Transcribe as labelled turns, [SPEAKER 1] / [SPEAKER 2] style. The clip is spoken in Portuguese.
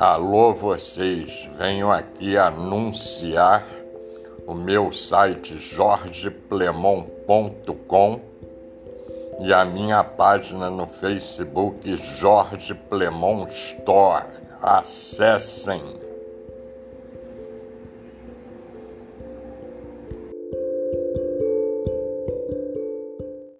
[SPEAKER 1] Alô vocês, venho aqui anunciar o meu site jorgeplemon.com e a minha página no Facebook Jorge Plemon Store. Acessem!